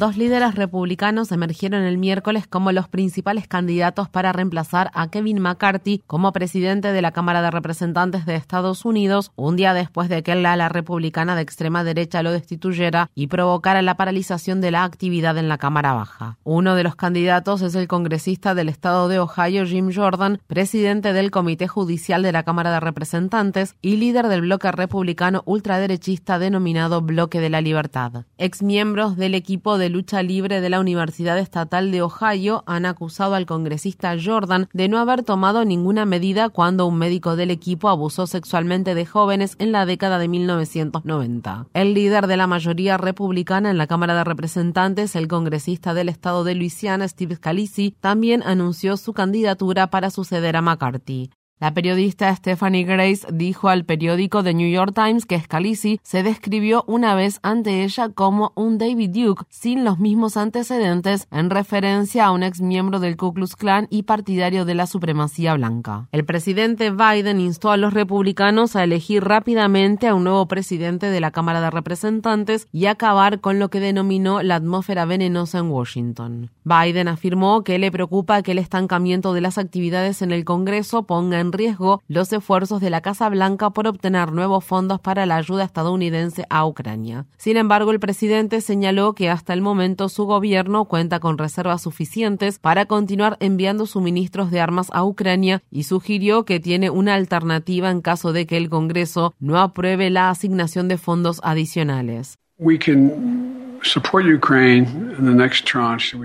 Dos líderes republicanos emergieron el miércoles como los principales candidatos para reemplazar a Kevin McCarthy como presidente de la Cámara de Representantes de Estados Unidos, un día después de que la ala republicana de extrema derecha lo destituyera y provocara la paralización de la actividad en la Cámara Baja. Uno de los candidatos es el congresista del estado de Ohio, Jim Jordan, presidente del Comité Judicial de la Cámara de Representantes y líder del bloque republicano ultraderechista denominado Bloque de la Libertad. Exmiembros del equipo de lucha libre de la Universidad Estatal de Ohio han acusado al congresista Jordan de no haber tomado ninguna medida cuando un médico del equipo abusó sexualmente de jóvenes en la década de 1990. El líder de la mayoría republicana en la Cámara de Representantes, el congresista del estado de Luisiana, Steve Scalise, también anunció su candidatura para suceder a McCarthy. La periodista Stephanie Grace dijo al periódico The New York Times que Scalisi se describió una vez ante ella como un David Duke sin los mismos antecedentes en referencia a un ex miembro del Ku Klux Klan y partidario de la supremacía blanca. El presidente Biden instó a los republicanos a elegir rápidamente a un nuevo presidente de la Cámara de Representantes y acabar con lo que denominó la atmósfera venenosa en Washington. Biden afirmó que le preocupa que el estancamiento de las actividades en el Congreso ponga en riesgo los esfuerzos de la Casa Blanca por obtener nuevos fondos para la ayuda estadounidense a Ucrania. Sin embargo, el presidente señaló que hasta el momento su gobierno cuenta con reservas suficientes para continuar enviando suministros de armas a Ucrania y sugirió que tiene una alternativa en caso de que el Congreso no apruebe la asignación de fondos adicionales.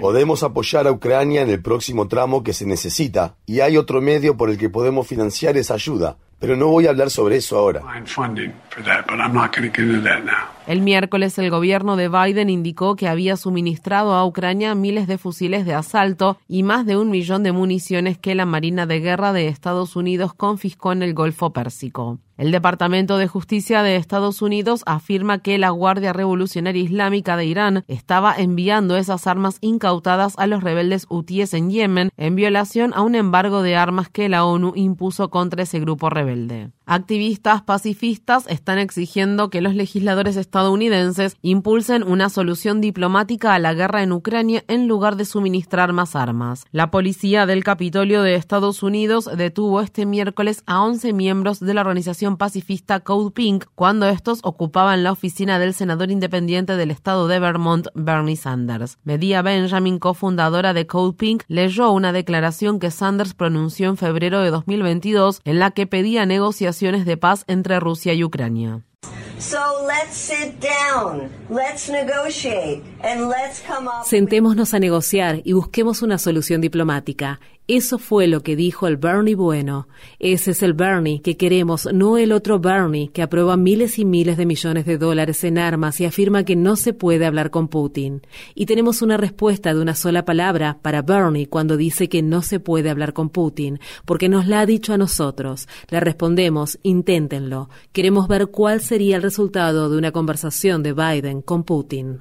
Podemos apoyar a Ucrania en el próximo tramo que se necesita y hay otro medio por el que podemos financiar esa ayuda, pero no voy a hablar sobre eso ahora. El miércoles el gobierno de Biden indicó que había suministrado a Ucrania miles de fusiles de asalto y más de un millón de municiones que la Marina de Guerra de Estados Unidos confiscó en el Golfo Pérsico. El Departamento de Justicia de Estados Unidos afirma que la Guardia Revolucionaria Islámica de Irán estaba enviando esas armas incautadas a los rebeldes hutíes en Yemen en violación a un embargo de armas que la ONU impuso contra ese grupo rebelde. Activistas pacifistas están exigiendo que los legisladores estadounidenses impulsen una solución diplomática a la guerra en Ucrania en lugar de suministrar más armas. La policía del Capitolio de Estados Unidos detuvo este miércoles a 11 miembros de la organización pacifista Code Pink cuando estos ocupaban la oficina del senador independiente del estado de Vermont, Bernie Sanders. Medea Benjamin, cofundadora de Code Pink, leyó una declaración que Sanders pronunció en febrero de 2022 en la que pedía negociaciones de paz entre Rusia y Ucrania. Sentémonos a negociar y busquemos una solución diplomática. Eso fue lo que dijo el Bernie bueno. Ese es el Bernie que queremos, no el otro Bernie que aprueba miles y miles de millones de dólares en armas y afirma que no se puede hablar con Putin. Y tenemos una respuesta de una sola palabra para Bernie cuando dice que no se puede hablar con Putin, porque nos la ha dicho a nosotros. Le respondemos, inténtenlo. Queremos ver cuál sería el resultado de una conversación de Biden con Putin.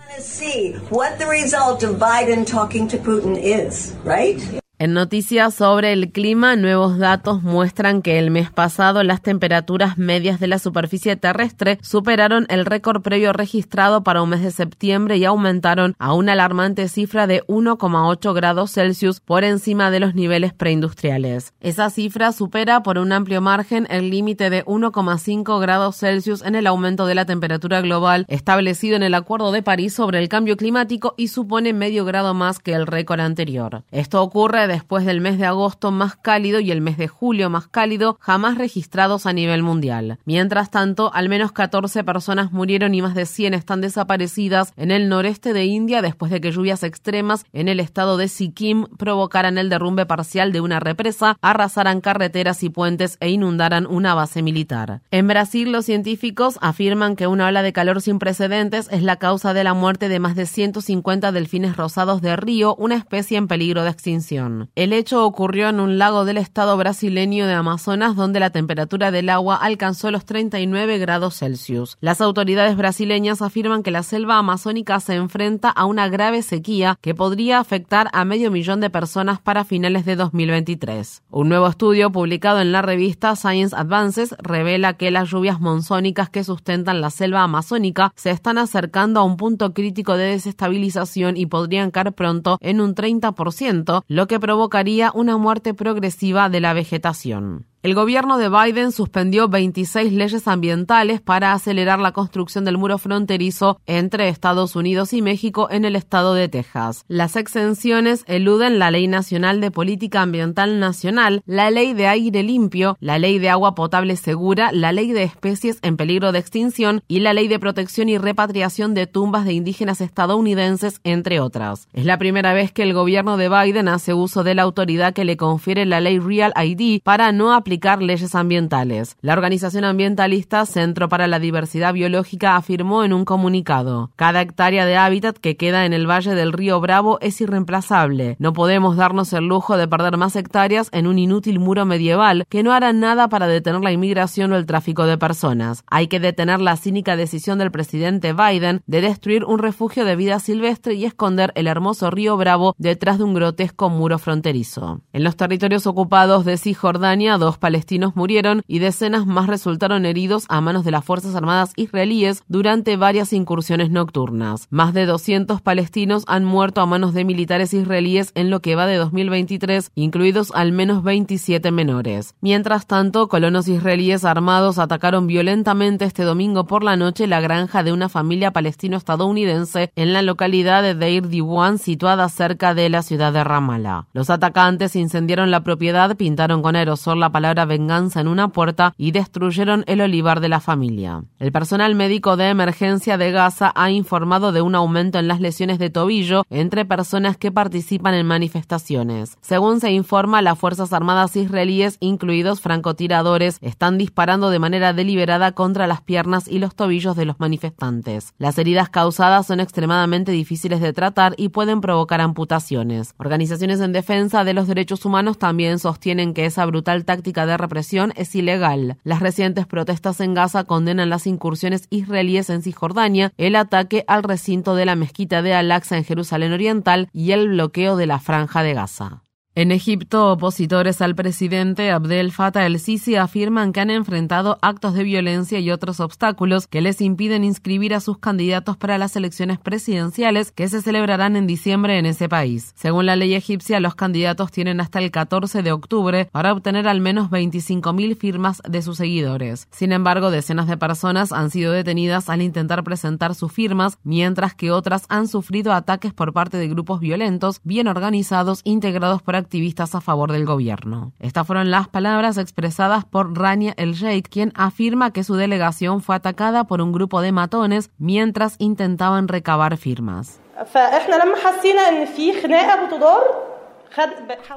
En noticias sobre el clima, nuevos datos muestran que el mes pasado las temperaturas medias de la superficie terrestre superaron el récord previo registrado para un mes de septiembre y aumentaron a una alarmante cifra de 1,8 grados Celsius por encima de los niveles preindustriales. Esa cifra supera por un amplio margen el límite de 1,5 grados Celsius en el aumento de la temperatura global establecido en el Acuerdo de París sobre el cambio climático y supone medio grado más que el récord anterior. Esto ocurre después del mes de agosto más cálido y el mes de julio más cálido jamás registrados a nivel mundial. Mientras tanto, al menos 14 personas murieron y más de 100 están desaparecidas en el noreste de India después de que lluvias extremas en el estado de Sikkim provocaran el derrumbe parcial de una represa, arrasaran carreteras y puentes e inundaran una base militar. En Brasil, los científicos afirman que una ola de calor sin precedentes es la causa de la muerte de más de 150 delfines rosados de río, una especie en peligro de extinción. El hecho ocurrió en un lago del estado brasileño de Amazonas donde la temperatura del agua alcanzó los 39 grados Celsius. Las autoridades brasileñas afirman que la selva amazónica se enfrenta a una grave sequía que podría afectar a medio millón de personas para finales de 2023. Un nuevo estudio publicado en la revista Science Advances revela que las lluvias monzónicas que sustentan la selva amazónica se están acercando a un punto crítico de desestabilización y podrían caer pronto en un 30%, lo que provocaría una muerte progresiva de la vegetación. El gobierno de Biden suspendió 26 leyes ambientales para acelerar la construcción del muro fronterizo entre Estados Unidos y México en el estado de Texas. Las exenciones eluden la Ley Nacional de Política Ambiental Nacional, la Ley de Aire Limpio, la Ley de Agua Potable Segura, la Ley de Especies en Peligro de Extinción y la Ley de Protección y Repatriación de Tumbas de Indígenas Estadounidenses, entre otras. Es la primera vez que el gobierno de Biden hace uso de la autoridad que le confiere la Ley Real ID para no aplicar leyes ambientales. La organización ambientalista Centro para la Diversidad Biológica afirmó en un comunicado, cada hectárea de hábitat que queda en el valle del río Bravo es irreemplazable. No podemos darnos el lujo de perder más hectáreas en un inútil muro medieval que no hará nada para detener la inmigración o el tráfico de personas. Hay que detener la cínica decisión del presidente Biden de destruir un refugio de vida silvestre y esconder el hermoso río Bravo detrás de un grotesco muro fronterizo. En los territorios ocupados de Cisjordania, dos palestinos murieron y decenas más resultaron heridos a manos de las Fuerzas Armadas israelíes durante varias incursiones nocturnas. Más de 200 palestinos han muerto a manos de militares israelíes en lo que va de 2023, incluidos al menos 27 menores. Mientras tanto, colonos israelíes armados atacaron violentamente este domingo por la noche la granja de una familia palestino-estadounidense en la localidad de Deir Diwan, situada cerca de la ciudad de Ramallah. Los atacantes incendiaron la propiedad, pintaron con aerosol la venganza en una puerta y destruyeron el olivar de la familia. El personal médico de emergencia de Gaza ha informado de un aumento en las lesiones de tobillo entre personas que participan en manifestaciones. Según se informa, las Fuerzas Armadas israelíes, incluidos francotiradores, están disparando de manera deliberada contra las piernas y los tobillos de los manifestantes. Las heridas causadas son extremadamente difíciles de tratar y pueden provocar amputaciones. Organizaciones en defensa de los derechos humanos también sostienen que esa brutal táctica de represión es ilegal. Las recientes protestas en Gaza condenan las incursiones israelíes en Cisjordania, el ataque al recinto de la mezquita de Al-Aqsa en Jerusalén Oriental y el bloqueo de la franja de Gaza. En Egipto, opositores al presidente Abdel Fattah el-Sisi afirman que han enfrentado actos de violencia y otros obstáculos que les impiden inscribir a sus candidatos para las elecciones presidenciales que se celebrarán en diciembre en ese país. Según la ley egipcia, los candidatos tienen hasta el 14 de octubre para obtener al menos 25.000 firmas de sus seguidores. Sin embargo, decenas de personas han sido detenidas al intentar presentar sus firmas, mientras que otras han sufrido ataques por parte de grupos violentos bien organizados integrados por activistas a favor del gobierno. Estas fueron las palabras expresadas por Rania El Sheikh, quien afirma que su delegación fue atacada por un grupo de matones mientras intentaban recabar firmas.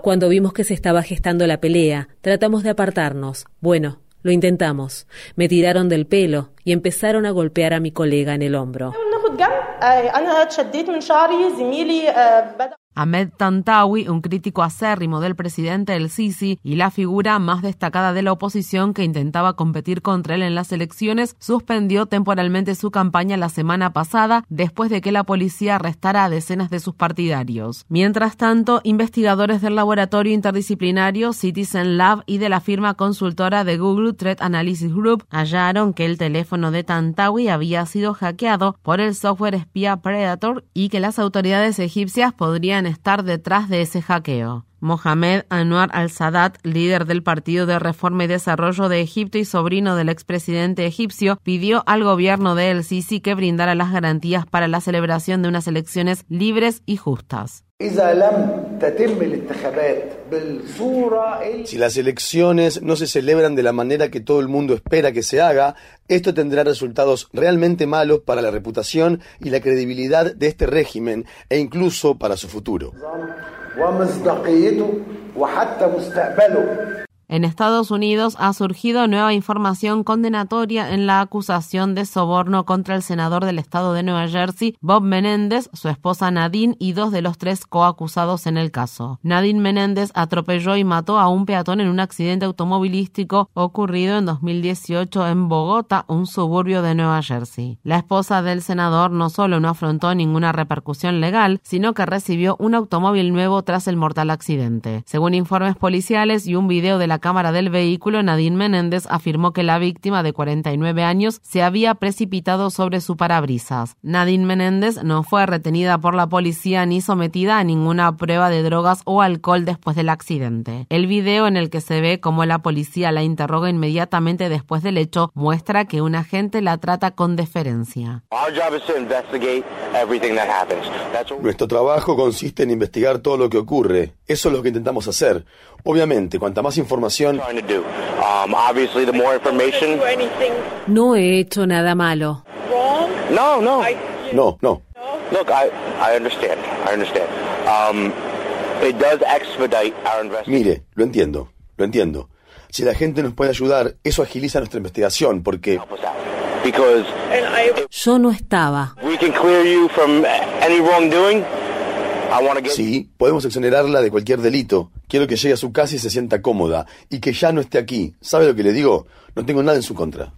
Cuando vimos que se estaba gestando la pelea, tratamos de apartarnos. Bueno, lo intentamos. Me tiraron del pelo y empezaron a golpear a mi colega en el hombro. Ahmed Tantawi, un crítico acérrimo del presidente El Sisi y la figura más destacada de la oposición que intentaba competir contra él en las elecciones, suspendió temporalmente su campaña la semana pasada después de que la policía arrestara a decenas de sus partidarios. Mientras tanto, investigadores del laboratorio interdisciplinario Citizen Lab y de la firma consultora de Google Threat Analysis Group hallaron que el teléfono de Tantawi había sido hackeado por el software espía Predator y que las autoridades egipcias podrían estar detrás de ese hackeo. Mohamed Anwar al-Sadat, líder del Partido de Reforma y Desarrollo de Egipto y sobrino del expresidente egipcio, pidió al gobierno de El Sisi que brindara las garantías para la celebración de unas elecciones libres y justas. Si las elecciones no se celebran de la manera que todo el mundo espera que se haga, esto tendrá resultados realmente malos para la reputación y la credibilidad de este régimen e incluso para su futuro. En Estados Unidos ha surgido nueva información condenatoria en la acusación de soborno contra el senador del estado de Nueva Jersey, Bob Menéndez, su esposa Nadine y dos de los tres coacusados en el caso. Nadine Menéndez atropelló y mató a un peatón en un accidente automovilístico ocurrido en 2018 en Bogotá, un suburbio de Nueva Jersey. La esposa del senador no solo no afrontó ninguna repercusión legal, sino que recibió un automóvil nuevo tras el mortal accidente. Según informes policiales y un video de la cámara del vehículo, Nadine Menéndez afirmó que la víctima de 49 años se había precipitado sobre su parabrisas. Nadine Menéndez no fue retenida por la policía ni sometida a ninguna prueba de drogas o alcohol después del accidente. El video en el que se ve cómo la policía la interroga inmediatamente después del hecho muestra que un agente la trata con deferencia. Nuestro trabajo consiste en investigar todo lo que ocurre. Eso es lo que intentamos hacer. Obviamente, cuanta más información... Um, no he hecho nada malo. No, no. No, no. Mire, lo entiendo, lo entiendo. Si la gente nos puede ayudar, eso agiliza nuestra investigación, porque... Yo no estaba. Sí, podemos exonerarla de cualquier delito. Quiero que llegue a su casa y se sienta cómoda y que ya no esté aquí. ¿Sabe lo que le digo? No tengo nada en su contra.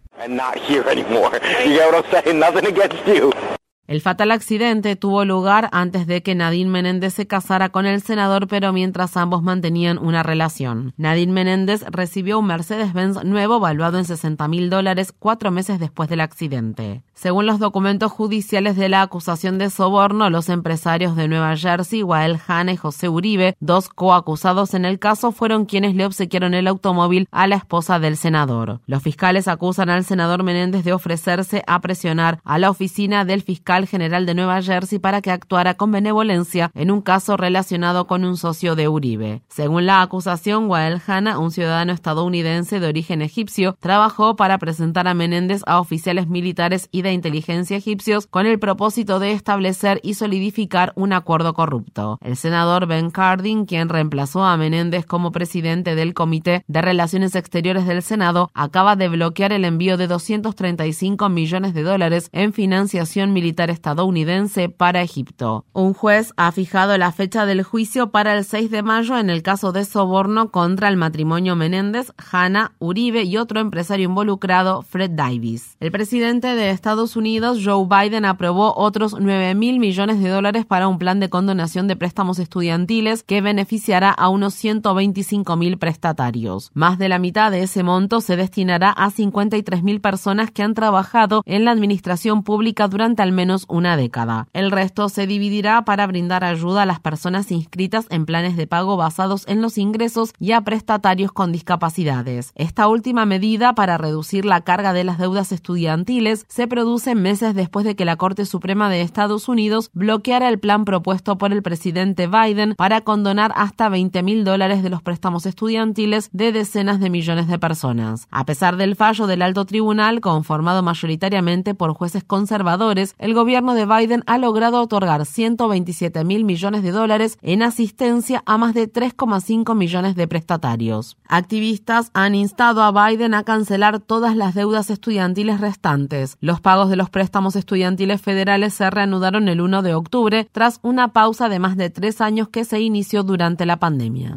El fatal accidente tuvo lugar antes de que Nadine Menéndez se casara con el senador, pero mientras ambos mantenían una relación. Nadine Menéndez recibió un Mercedes-Benz nuevo valuado en 60 mil dólares cuatro meses después del accidente. Según los documentos judiciales de la acusación de soborno, los empresarios de Nueva Jersey, Wael Hanna y José Uribe, dos coacusados en el caso, fueron quienes le obsequiaron el automóvil a la esposa del senador. Los fiscales acusan al senador Menéndez de ofrecerse a presionar a la oficina del fiscal general de Nueva Jersey para que actuara con benevolencia en un caso relacionado con un socio de Uribe. Según la acusación, Wael Hanna, un ciudadano estadounidense de origen egipcio, trabajó para presentar a Menéndez a oficiales militares y de inteligencia egipcios con el propósito de establecer y solidificar un acuerdo corrupto. El senador Ben Cardin, quien reemplazó a Menéndez como presidente del Comité de Relaciones Exteriores del Senado, acaba de bloquear el envío de 235 millones de dólares en financiación militar estadounidense para Egipto. Un juez ha fijado la fecha del juicio para el 6 de mayo en el caso de soborno contra el matrimonio Menéndez, Hanna, Uribe y otro empresario involucrado, Fred Davis. El presidente de Estados Unidos, Joe Biden, aprobó otros 9 mil millones de dólares para un plan de condonación de préstamos estudiantiles que beneficiará a unos 125 mil prestatarios. Más de la mitad de ese monto se destinará a 53 mil personas que han trabajado en la administración pública durante al menos una década. El resto se dividirá para brindar ayuda a las personas inscritas en planes de pago basados en los ingresos y a prestatarios con discapacidades. Esta última medida para reducir la carga de las deudas estudiantiles se produce meses después de que la Corte Suprema de Estados Unidos bloqueara el plan propuesto por el presidente Biden para condonar hasta 20 mil dólares de los préstamos estudiantiles de decenas de millones de personas. A pesar del fallo del alto tribunal, conformado mayoritariamente por jueces conservadores, el gobierno gobierno de Biden ha logrado otorgar 127 mil millones de dólares en asistencia a más de 3,5 millones de prestatarios. Activistas han instado a Biden a cancelar todas las deudas estudiantiles restantes. Los pagos de los préstamos estudiantiles federales se reanudaron el 1 de octubre tras una pausa de más de tres años que se inició durante la pandemia.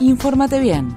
Infórmate bien